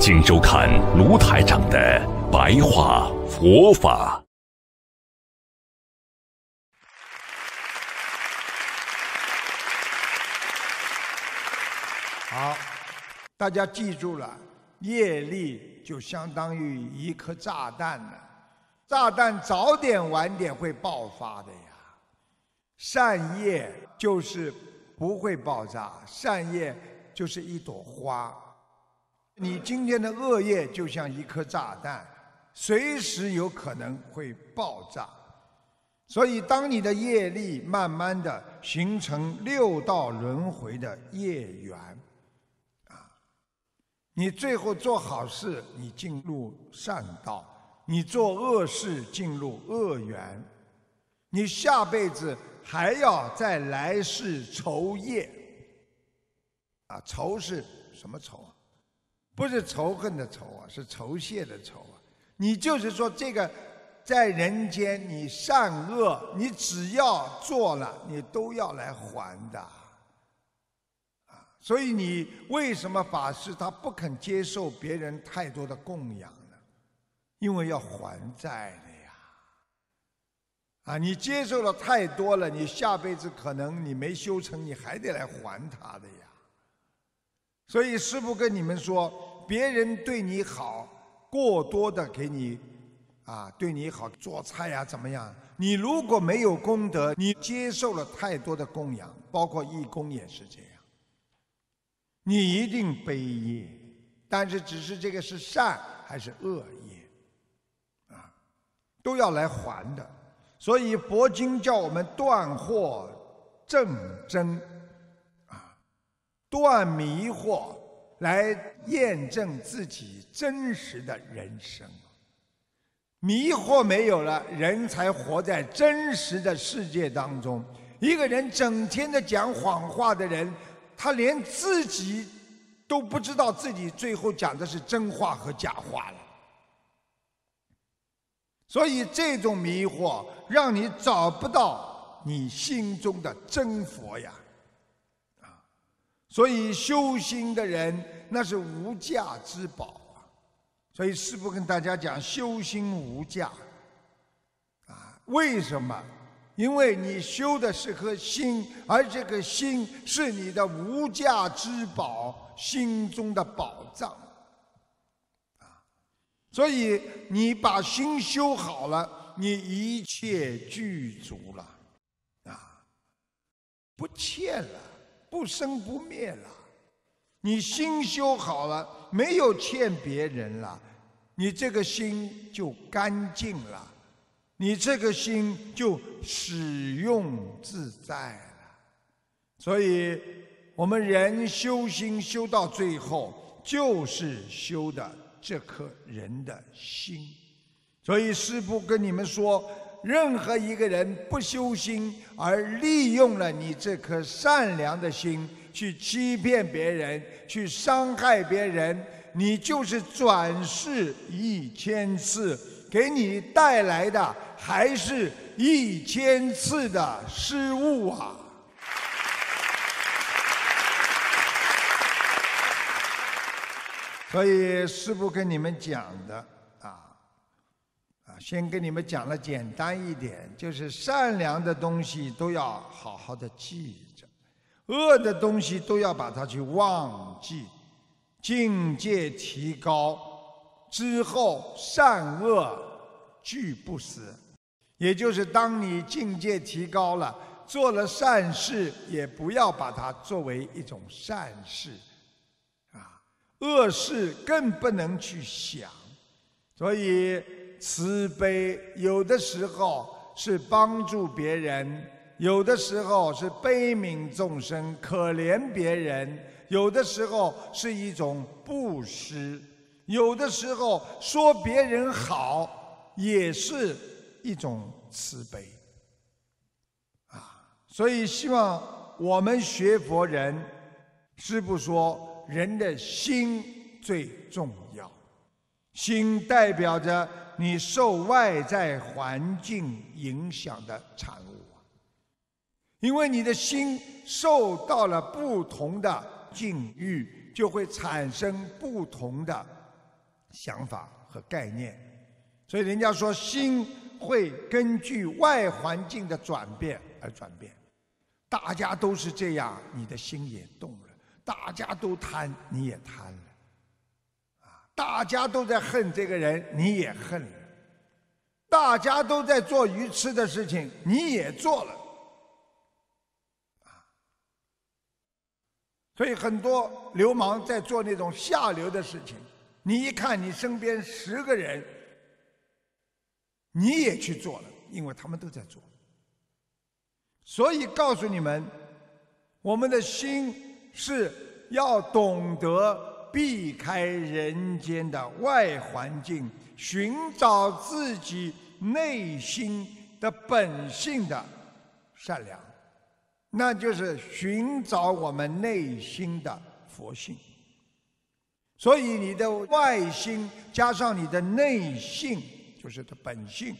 请收看卢台长的白话佛法。好，大家记住了，业力就相当于一颗炸弹呢，炸弹早点晚点会爆发的呀。善业就是不会爆炸，善业就是一朵花。你今天的恶业就像一颗炸弹，随时有可能会爆炸。所以，当你的业力慢慢的形成六道轮回的业缘，啊，你最后做好事，你进入善道；你做恶事，进入恶缘。你下辈子还要再来世酬业。啊，酬是什么酬？不是仇恨的仇啊，是酬谢的酬啊。你就是说，这个在人间，你善恶，你只要做了，你都要来还的。所以你为什么法师他不肯接受别人太多的供养呢？因为要还债的呀。啊，你接受了太多了，你下辈子可能你没修成，你还得来还他的呀。所以师父跟你们说。别人对你好，过多的给你，啊，对你好做菜呀，怎么样？你如果没有功德，你接受了太多的供养，包括义工也是这样，你一定背业。但是，只是这个是善还是恶业，啊，都要来还的。所以佛经叫我们断惑正真，断迷惑。来验证自己真实的人生，迷惑没有了，人才活在真实的世界当中。一个人整天的讲谎话的人，他连自己都不知道自己最后讲的是真话和假话了。所以这种迷惑，让你找不到你心中的真佛呀。所以修心的人那是无价之宝啊！所以师父跟大家讲，修心无价啊！为什么？因为你修的是颗心，而这个心是你的无价之宝，心中的宝藏啊！所以你把心修好了，你一切具足了啊，不欠了。不生不灭了，你心修好了，没有欠别人了，你这个心就干净了，你这个心就使用自在了。所以，我们人修心修到最后，就是修的这颗人的心。所以，师父跟你们说。任何一个人不修心，而利用了你这颗善良的心去欺骗别人、去伤害别人，你就是转世一千次，给你带来的还是一千次的失误啊！所以师父跟你们讲的。啊先跟你们讲了简单一点，就是善良的东西都要好好的记着，恶的东西都要把它去忘记，境界提高之后，善恶俱不死。也就是当你境界提高了，做了善事，也不要把它作为一种善事，啊，恶事更不能去想，所以。慈悲有的时候是帮助别人，有的时候是悲悯众生、可怜别人，有的时候是一种布施，有的时候说别人好也是一种慈悲，啊，所以希望我们学佛人，师父说人的心最重要，心代表着你受外在环境影响的产物啊，因为你的心受到了不同的境遇，就会产生不同的。想法和概念，所以人家说心会根据外环境的转变而转变。大家都是这样，你的心也动了；大家都贪，你也贪；大家都在恨这个人，你也恨了；大家都在做愚痴的事情，你也做了。啊，所以很多流氓在做那种下流的事情。你一看，你身边十个人，你也去做了，因为他们都在做。所以告诉你们，我们的心是要懂得避开人间的外环境，寻找自己内心的本性的善良，那就是寻找我们内心的佛性。所以，你的外心加上你的内性，就是的本性，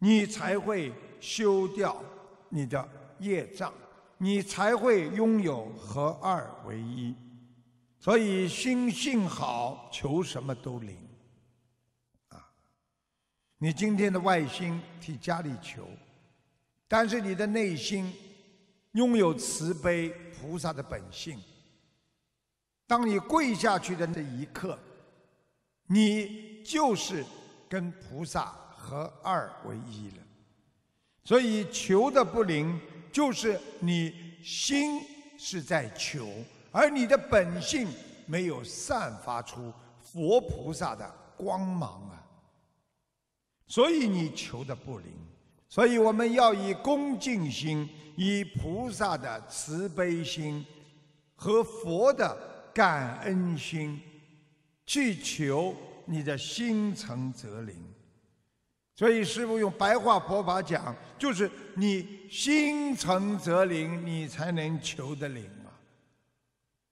你才会修掉你的业障，你才会拥有合二为一。所以，心性好，求什么都灵。啊，你今天的外心替家里求，但是你的内心拥有慈悲菩萨的本性。当你跪下去的那一刻，你就是跟菩萨合二为一了。所以求的不灵，就是你心是在求，而你的本性没有散发出佛菩萨的光芒啊。所以你求的不灵。所以我们要以恭敬心，以菩萨的慈悲心和佛的。感恩心，去求你的心诚则灵。所以师父用白话佛法讲，就是你心诚则灵，你才能求得灵。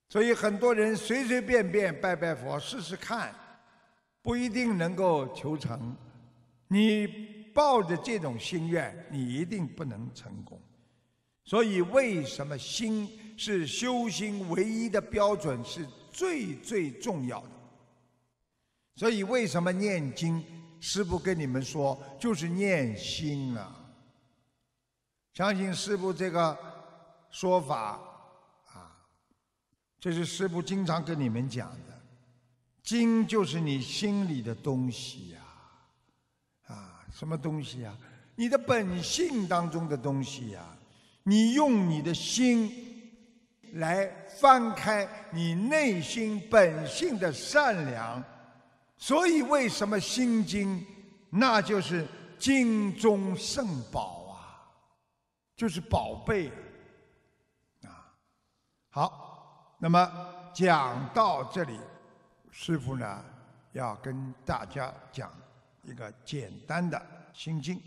所以很多人随随便便拜拜佛试试看，不一定能够求成。你抱着这种心愿，你一定不能成功。所以为什么心？是修心唯一的标准，是最最重要的。所以，为什么念经？师父跟你们说，就是念心啊。相信师父这个说法，这是师父经常跟你们讲的。经就是你心里的东西呀，啊，什么东西呀？你的本性当中的东西呀。你用你的心。来翻开你内心本性的善良，所以为什么心经，那就是经中圣宝啊，就是宝贝啊。好，那么讲到这里，师傅呢要跟大家讲一个简单的心经。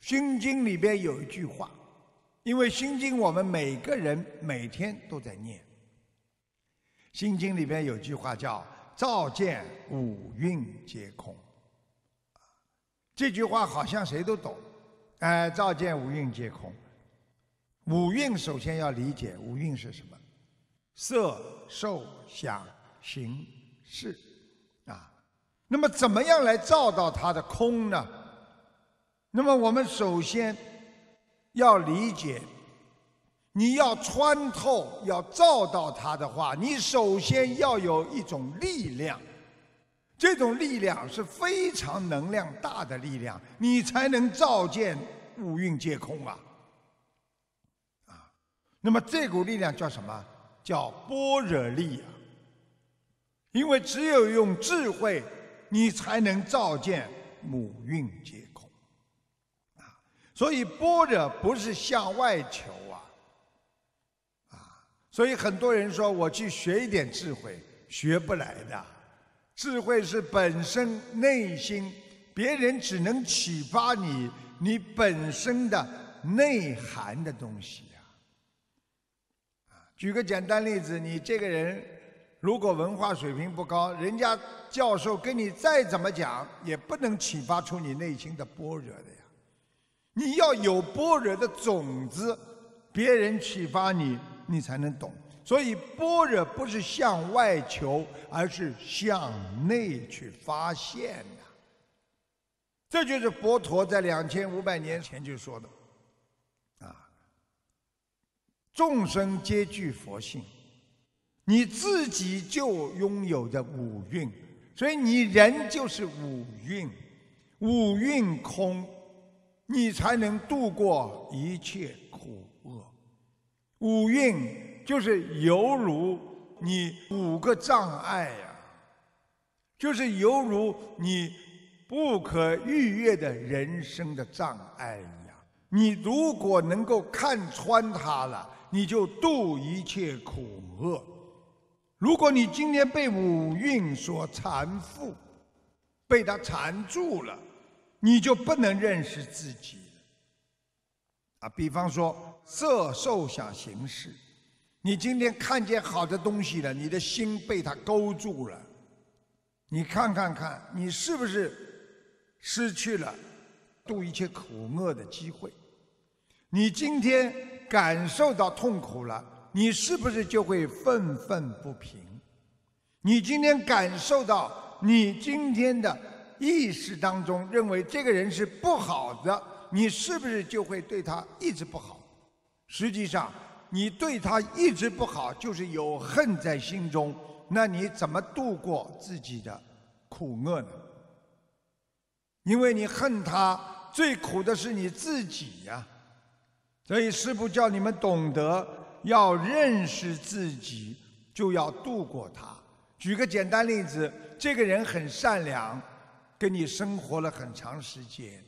心经里边有一句话。因为心经，我们每个人每天都在念。心经里边有句话叫“照见五蕴皆空”，这句话好像谁都懂。哎，照见五蕴皆空，五蕴首先要理解，五蕴是什么？色、受、想、行、识啊。那么，怎么样来照到它的空呢？那么，我们首先。要理解，你要穿透，要照到它的话，你首先要有一种力量，这种力量是非常能量大的力量，你才能照见五蕴皆空啊！啊，那么这股力量叫什么？叫般若力啊！因为只有用智慧，你才能照见母蕴皆空啊。所以般若不是向外求啊，啊！所以很多人说我去学一点智慧，学不来的。智慧是本身内心，别人只能启发你你本身的内涵的东西。举个简单例子，你这个人如果文化水平不高，人家教授跟你再怎么讲，也不能启发出你内心的般若的呀。你要有般若的种子。别人启发你，你才能懂。所以般若不是向外求，而是向内去发现的。这就是佛陀在两千五百年前就说的：啊，众生皆具佛性，你自己就拥有着五蕴，所以你人就是五蕴，五蕴空，你才能度过一切苦厄。五蕴就是犹如你五个障碍呀，就是犹如你不可逾越的人生的障碍一样。你如果能够看穿它了，你就度一切苦厄。如果你今天被五蕴所缠缚，被它缠住了，你就不能认识自己。啊，比方说色受想行识，你今天看见好的东西了，你的心被它勾住了，你看看看，你是不是失去了度一切苦厄的机会？你今天感受到痛苦了，你是不是就会愤愤不平？你今天感受到你今天的意识当中认为这个人是不好的。你是不是就会对他一直不好？实际上，你对他一直不好，就是有恨在心中。那你怎么度过自己的苦厄呢？因为你恨他，最苦的是你自己呀。所以师父叫你们懂得要认识自己，就要度过他。举个简单例子，这个人很善良，跟你生活了很长时间。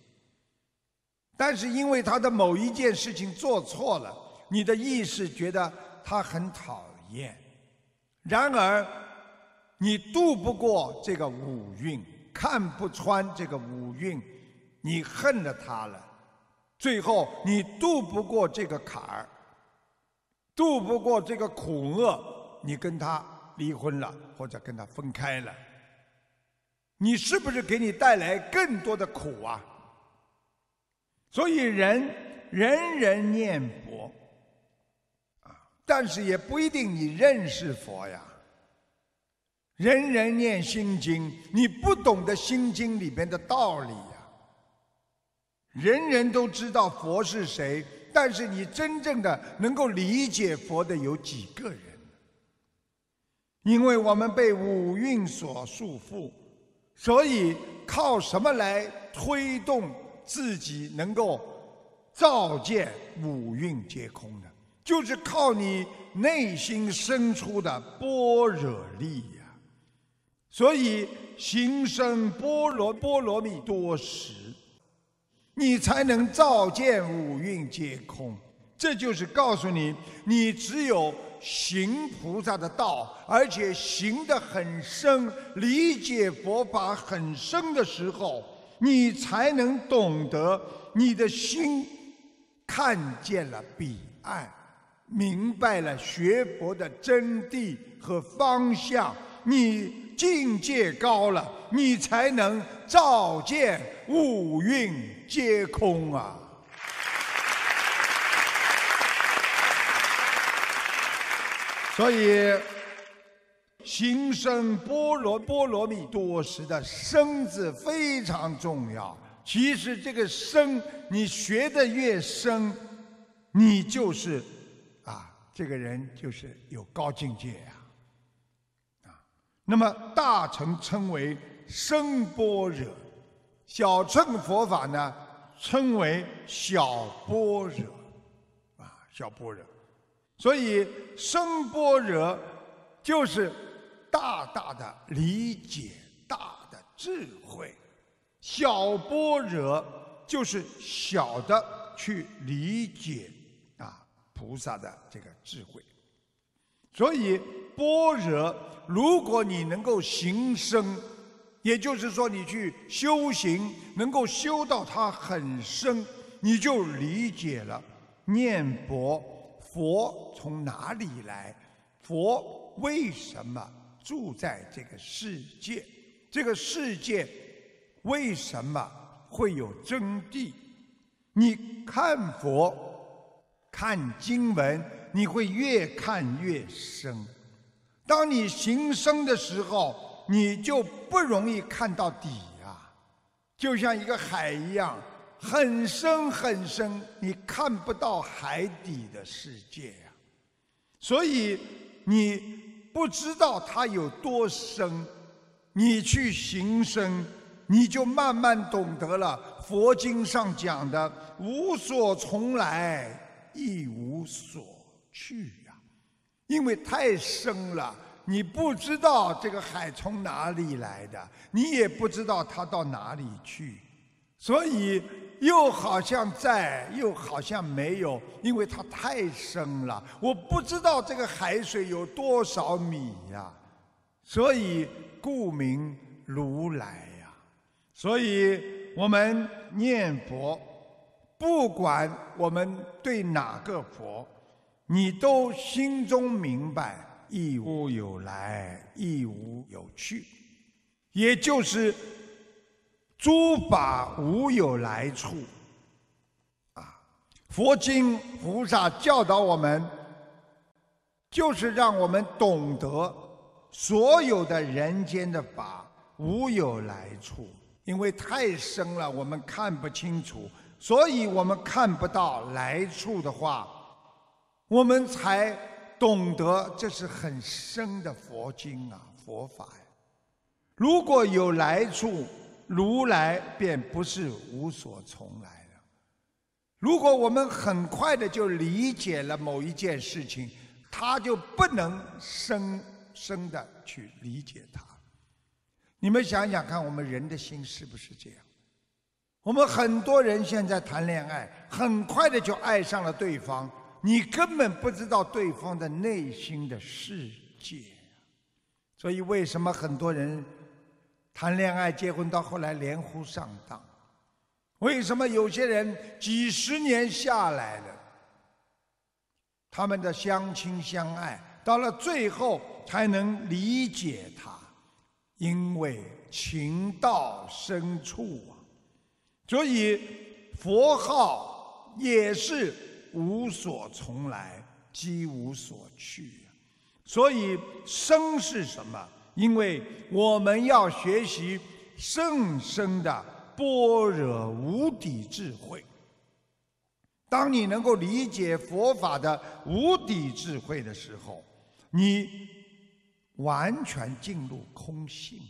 但是因为他的某一件事情做错了，你的意识觉得他很讨厌。然而，你渡不过这个五蕴，看不穿这个五蕴，你恨了他了。最后，你渡不过这个坎儿，渡不过这个苦厄，你跟他离婚了，或者跟他分开了。你是不是给你带来更多的苦啊？所以人人人念佛啊，但是也不一定你认识佛呀。人人念心经，你不懂得心经里边的道理。人人都知道佛是谁，但是你真正的能够理解佛的有几个人？因为我们被五蕴所束缚，所以靠什么来推动？自己能够照见五蕴皆空呢，就是靠你内心深处的般若力呀。所以行深般若波罗蜜多时，你才能照见五蕴皆空。这就是告诉你，你只有行菩萨的道，而且行得很深，理解佛法很深的时候。你才能懂得，你的心看见了彼岸，明白了学佛的真谛和方向。你境界高了，你才能照见五蕴皆空啊！所以。行深般若波罗蜜多时的深字非常重要。其实这个深，你学的越深，你就是啊，这个人就是有高境界。啊，那么大乘称为深般若，小乘佛法呢称为小般若，啊，小般若。所以深般若就是。大大的理解，大的智慧，小般若就是小的去理解啊菩萨的这个智慧。所以般若，如果你能够行深，也就是说你去修行，能够修到它很深，你就理解了念佛，佛从哪里来？佛为什么住在这个世界？这个世界为什么会有真谛？你看佛，看经文，你会越看越深。当你行深的时候，你就不容易看到底呀，就像一个海一样，很深很深，你看不到海底的世界呀。所以你不知道它有多深，你去行深，你就慢慢懂得了。佛经上讲的“无所从来，亦无所去”，因为太深了，你不知道这个海从哪里来的，你也不知道它到哪里去，所以又好像在，又好像没有，因为它太深了，我不知道这个海水有多少米呀，所以故名如来呀，所以。我们念佛，不管我们对哪个佛，你都心中明白，亦无有来，亦无有去，也就是诸法无有来处。啊，佛经菩萨教导我们，就是让我们懂得所有的人间的法无有来处。因为太深了，我们看不清楚，所以我们看不到来处的话，我们才懂得这是很深的佛经啊，佛法呀。如果有来处，如来便不是无所从来了。如果我们很快的就理解了某一件事情，他就不能深深的去理解它。你们想想看，我们人的心是不是这样？我们很多人现在谈恋爱，很快的就爱上了对方，你根本不知道对方的内心的世界。所以，为什么很多人谈恋爱、结婚到后来连呼上当？为什么有些人几十年下来了，他们的相亲相爱，到了最后才能理解他？因为情到深处啊，所以佛号也是无所从来，即无所去。所以生是什么？因为我们要学习圣生的般若无底智慧。当你能够理解佛法的无底智慧的时候，你。完全进入空性。